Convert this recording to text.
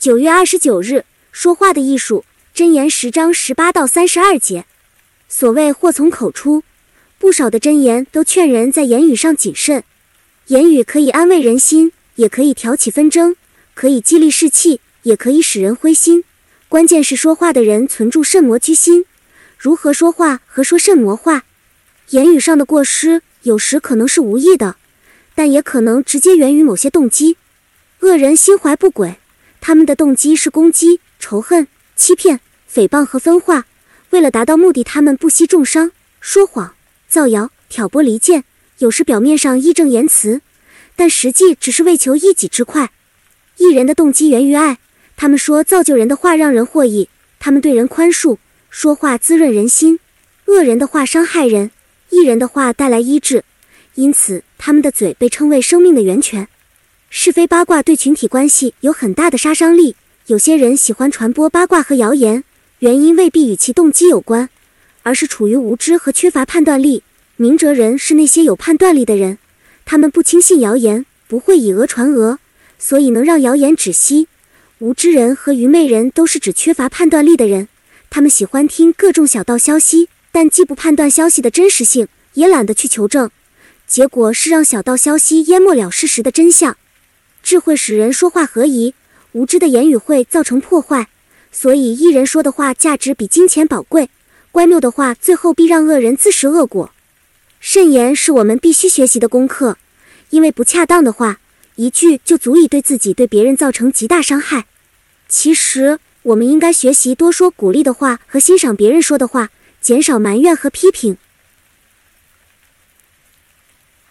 九月二十九日，说话的艺术，箴言十章十八到三十二节。所谓祸从口出，不少的箴言都劝人在言语上谨慎。言语可以安慰人心，也可以挑起纷争，可以激励士气，也可以使人灰心。关键是说话的人存住慎魔居心。如何说话和说慎魔话？言语上的过失，有时可能是无意的，但也可能直接源于某些动机。恶人心怀不轨，他们的动机是攻击、仇恨、欺骗、诽谤和分化。为了达到目的，他们不惜重伤、说谎、造谣、挑拨离间。有时表面上义正言辞，但实际只是为求一己之快。异人的动机源于爱，他们说造就人的话让人获益，他们对人宽恕，说话滋润人心。恶人的话伤害人，异人的话带来医治，因此他们的嘴被称为生命的源泉。是非八卦对群体关系有很大的杀伤力。有些人喜欢传播八卦和谣言，原因未必与其动机有关，而是处于无知和缺乏判断力。明哲人是那些有判断力的人，他们不轻信谣言，不会以讹传讹，所以能让谣言止息。无知人和愚昧人都是指缺乏判断力的人，他们喜欢听各种小道消息，但既不判断消息的真实性，也懒得去求证，结果是让小道消息淹没了事实的真相。智慧使人说话合宜，无知的言语会造成破坏，所以一人说的话价值比金钱宝贵，乖谬的话最后必让恶人自食恶果。慎言是我们必须学习的功课，因为不恰当的话，一句就足以对自己、对别人造成极大伤害。其实，我们应该学习多说鼓励的话和欣赏别人说的话，减少埋怨和批评。